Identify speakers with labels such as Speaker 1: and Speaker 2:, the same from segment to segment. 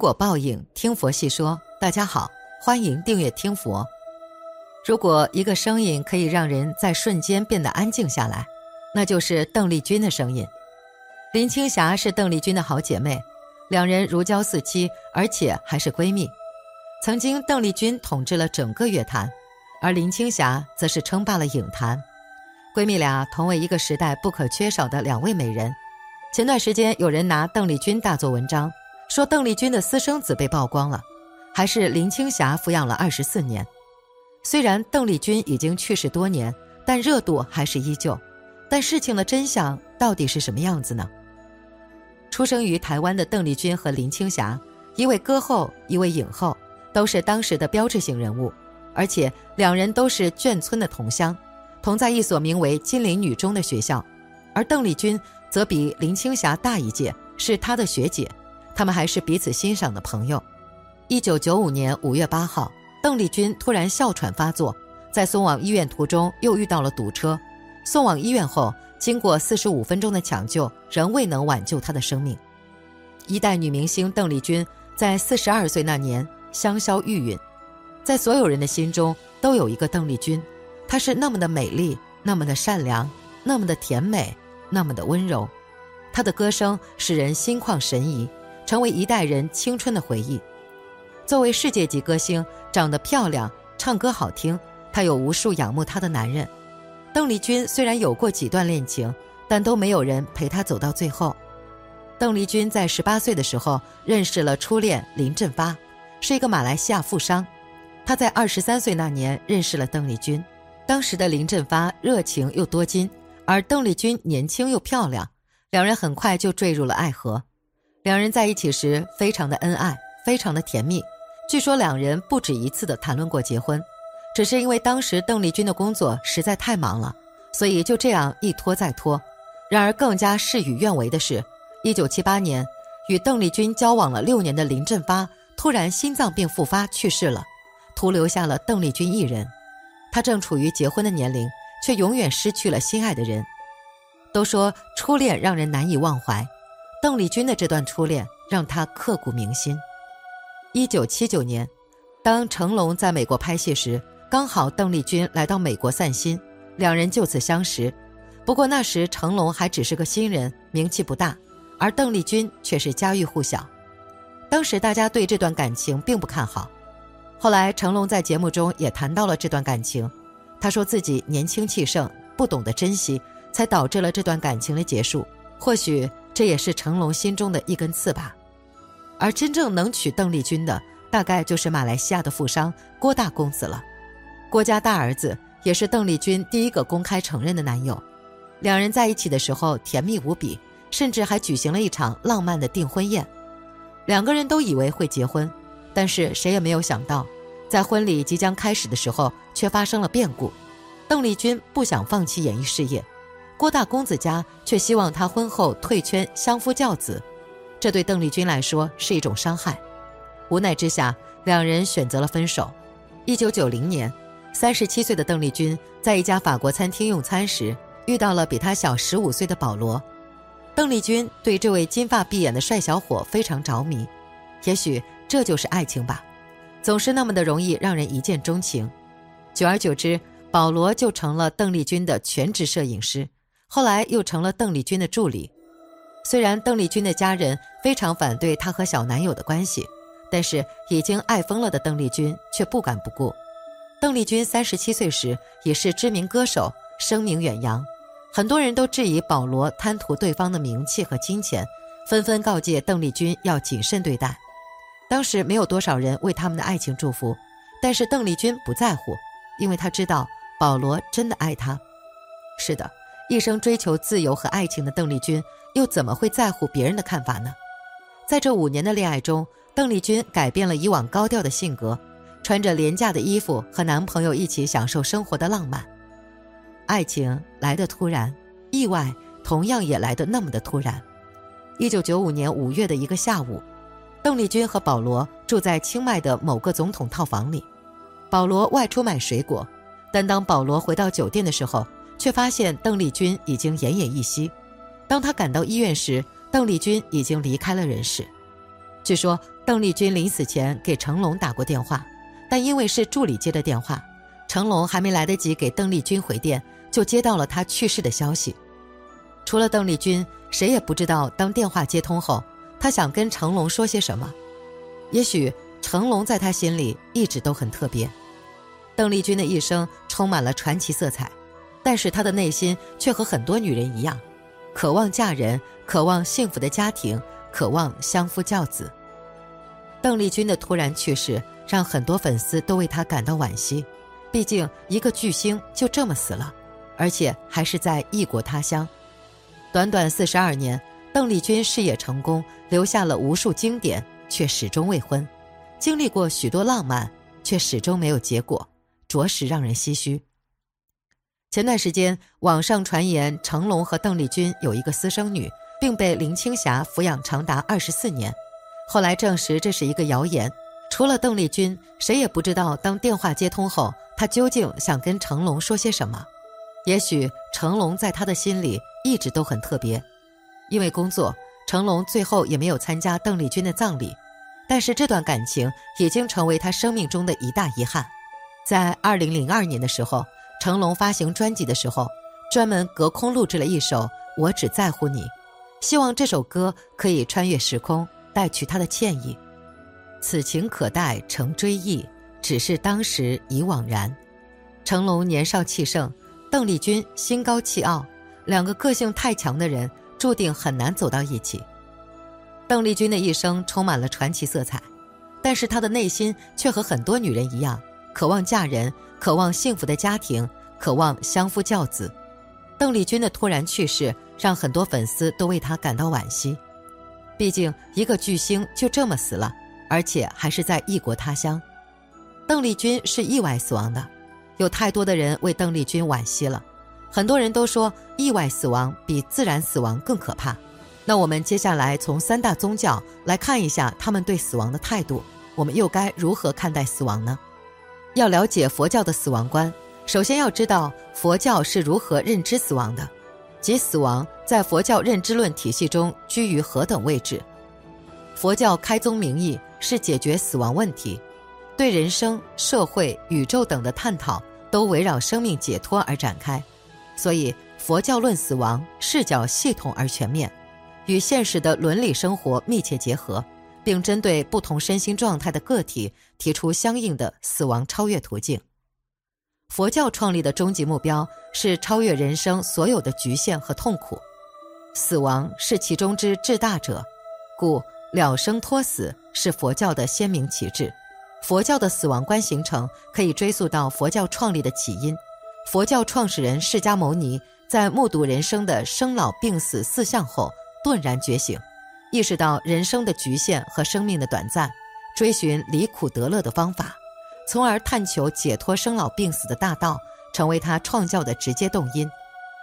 Speaker 1: 果报应，听佛细说。大家好，欢迎订阅听佛。如果一个声音可以让人在瞬间变得安静下来，那就是邓丽君的声音。林青霞是邓丽君的好姐妹，两人如胶似漆，而且还是闺蜜。曾经，邓丽君统治了整个乐坛，而林青霞则是称霸了影坛。闺蜜俩同为一个时代不可缺少的两位美人。前段时间，有人拿邓丽君大做文章。说邓丽君的私生子被曝光了，还是林青霞抚养了二十四年。虽然邓丽君已经去世多年，但热度还是依旧。但事情的真相到底是什么样子呢？出生于台湾的邓丽君和林青霞，一位歌后，一位影后，都是当时的标志性人物，而且两人都是眷村的同乡，同在一所名为金陵女中的学校，而邓丽君则比林青霞大一届，是她的学姐。他们还是彼此欣赏的朋友。一九九五年五月八号，邓丽君突然哮喘发作，在送往医院途中又遇到了堵车。送往医院后，经过四十五分钟的抢救，仍未能挽救她的生命。一代女明星邓丽君在四十二岁那年香消玉殒，在所有人的心中都有一个邓丽君，她是那么的美丽，那么的善良，那么的甜美，那么的温柔。她的歌声使人心旷神怡。成为一代人青春的回忆。作为世界级歌星，长得漂亮，唱歌好听，她有无数仰慕她的男人。邓丽君虽然有过几段恋情，但都没有人陪她走到最后。邓丽君在十八岁的时候认识了初恋林振发，是一个马来西亚富商。他在二十三岁那年认识了邓丽君，当时的林振发热情又多金，而邓丽君年轻又漂亮，两人很快就坠入了爱河。两人在一起时非常的恩爱，非常的甜蜜。据说两人不止一次的谈论过结婚，只是因为当时邓丽君的工作实在太忙了，所以就这样一拖再拖。然而更加事与愿违的是，一九七八年，与邓丽君交往了六年的林振发突然心脏病复发去世了，徒留下了邓丽君一人。她正处于结婚的年龄，却永远失去了心爱的人。都说初恋让人难以忘怀。邓丽君的这段初恋让她刻骨铭心。一九七九年，当成龙在美国拍戏时，刚好邓丽君来到美国散心，两人就此相识。不过那时成龙还只是个新人，名气不大，而邓丽君却是家喻户晓。当时大家对这段感情并不看好。后来成龙在节目中也谈到了这段感情，他说自己年轻气盛，不懂得珍惜，才导致了这段感情的结束。或许。这也是成龙心中的一根刺吧，而真正能娶邓丽君的，大概就是马来西亚的富商郭大公子了。郭家大儿子也是邓丽君第一个公开承认的男友。两人在一起的时候甜蜜无比，甚至还举行了一场浪漫的订婚宴。两个人都以为会结婚，但是谁也没有想到，在婚礼即将开始的时候，却发生了变故。邓丽君不想放弃演艺事业。郭大公子家却希望他婚后退圈相夫教子，这对邓丽君来说是一种伤害。无奈之下，两人选择了分手。一九九零年，三十七岁的邓丽君在一家法国餐厅用餐时，遇到了比她小十五岁的保罗。邓丽君对这位金发碧眼的帅小伙非常着迷，也许这就是爱情吧，总是那么的容易让人一见钟情。久而久之，保罗就成了邓丽君的全职摄影师。后来又成了邓丽君的助理。虽然邓丽君的家人非常反对她和小男友的关系，但是已经爱疯了的邓丽君却不敢不顾。邓丽君三十七岁时已是知名歌手，声名远扬，很多人都质疑保罗贪图对方的名气和金钱，纷纷告诫邓丽君要谨慎对待。当时没有多少人为他们的爱情祝福，但是邓丽君不在乎，因为她知道保罗真的爱她。是的。一生追求自由和爱情的邓丽君，又怎么会在乎别人的看法呢？在这五年的恋爱中，邓丽君改变了以往高调的性格，穿着廉价的衣服和男朋友一起享受生活的浪漫。爱情来得突然，意外同样也来得那么的突然。一九九五年五月的一个下午，邓丽君和保罗住在清迈的某个总统套房里，保罗外出买水果，但当保罗回到酒店的时候。却发现邓丽君已经奄奄一息。当他赶到医院时，邓丽君已经离开了人世。据说邓丽君临死前给成龙打过电话，但因为是助理接的电话，成龙还没来得及给邓丽君回电，就接到了她去世的消息。除了邓丽君，谁也不知道当电话接通后，她想跟成龙说些什么。也许成龙在她心里一直都很特别。邓丽君的一生充满了传奇色彩，但是她的内心却和很多女人一样，渴望嫁人，渴望幸福的家庭。渴望相夫教子。邓丽君的突然去世，让很多粉丝都为她感到惋惜。毕竟一个巨星就这么死了，而且还是在异国他乡。短短四十二年，邓丽君事业成功，留下了无数经典，却始终未婚。经历过许多浪漫，却始终没有结果，着实让人唏嘘。前段时间，网上传言成龙和邓丽君有一个私生女。并被林青霞抚养长达二十四年，后来证实这是一个谣言。除了邓丽君，谁也不知道当电话接通后，她究竟想跟成龙说些什么。也许成龙在他的心里一直都很特别。因为工作，成龙最后也没有参加邓丽君的葬礼。但是这段感情已经成为他生命中的一大遗憾。在二零零二年的时候，成龙发行专辑的时候，专门隔空录制了一首《我只在乎你》。希望这首歌可以穿越时空，带去他的歉意。此情可待成追忆，只是当时已惘然。成龙年少气盛，邓丽君心高气傲，两个个性太强的人，注定很难走到一起。邓丽君的一生充满了传奇色彩，但是她的内心却和很多女人一样，渴望嫁人，渴望幸福的家庭，渴望相夫教子。邓丽君的突然去世。让很多粉丝都为她感到惋惜，毕竟一个巨星就这么死了，而且还是在异国他乡。邓丽君是意外死亡的，有太多的人为邓丽君惋惜了。很多人都说意外死亡比自然死亡更可怕。那我们接下来从三大宗教来看一下他们对死亡的态度，我们又该如何看待死亡呢？要了解佛教的死亡观，首先要知道佛教是如何认知死亡的。即死亡在佛教认知论体系中居于何等位置？佛教开宗明义是解决死亡问题，对人生、社会、宇宙等的探讨都围绕生命解脱而展开，所以佛教论死亡视角系统而全面，与现实的伦理生活密切结合，并针对不同身心状态的个体提出相应的死亡超越途径。佛教创立的终极目标是超越人生所有的局限和痛苦，死亡是其中之至大者，故了生脱死是佛教的鲜明旗帜。佛教的死亡观形成可以追溯到佛教创立的起因。佛教创始人释迦牟尼在目睹人生的生老病死四相后，顿然觉醒，意识到人生的局限和生命的短暂，追寻离苦得乐的方法。从而探求解脱生老病死的大道，成为他创教的直接动因。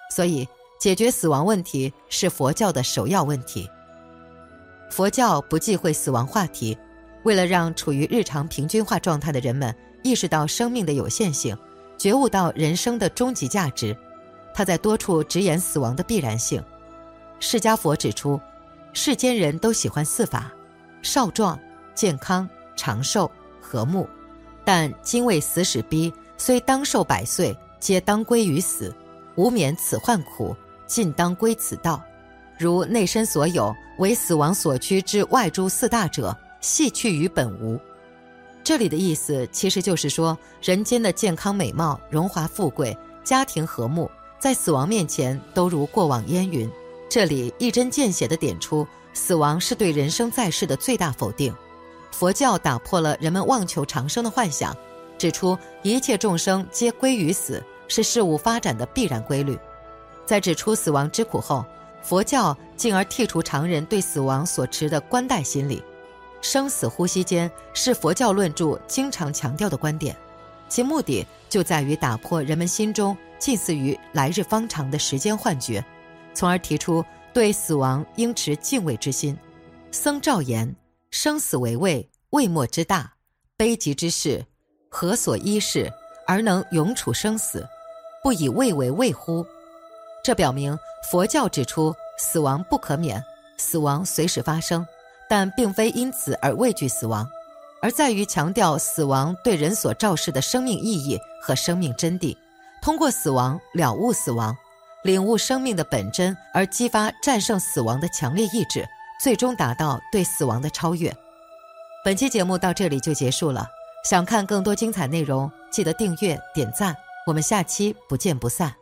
Speaker 1: 所以，解决死亡问题是佛教的首要问题。佛教不忌讳死亡话题，为了让处于日常平均化状态的人们意识到生命的有限性，觉悟到人生的终极价值，他在多处直言死亡的必然性。释迦佛指出，世间人都喜欢四法：少壮、健康、长寿、和睦。但今为死使逼，虽当寿百岁，皆当归于死，无免此患苦，尽当归此道。如内身所有为死亡所趋之外诸四大者，系去于本无。这里的意思其实就是说，人间的健康美貌、荣华富贵、家庭和睦，在死亡面前都如过往烟云。这里一针见血地点出，死亡是对人生在世的最大否定。佛教打破了人们妄求长生的幻想，指出一切众生皆归于死，是事物发展的必然规律。在指出死亡之苦后，佛教进而剔除常人对死亡所持的观待心理。生死呼吸间是佛教论著经常强调的观点，其目的就在于打破人们心中近似于来日方长的时间幻觉，从而提出对死亡应持敬畏之心。僧照言。生死为畏，未末之大，悲极之事，何所依事而能永处生死？不以畏为畏乎？这表明佛教指出死亡不可免，死亡随时发生，但并非因此而畏惧死亡，而在于强调死亡对人所昭示的生命意义和生命真谛，通过死亡了悟死亡，领悟生命的本真，而激发战胜死亡的强烈意志，最终达到对死亡的超越。本期节目到这里就结束了，想看更多精彩内容，记得订阅点赞，我们下期不见不散。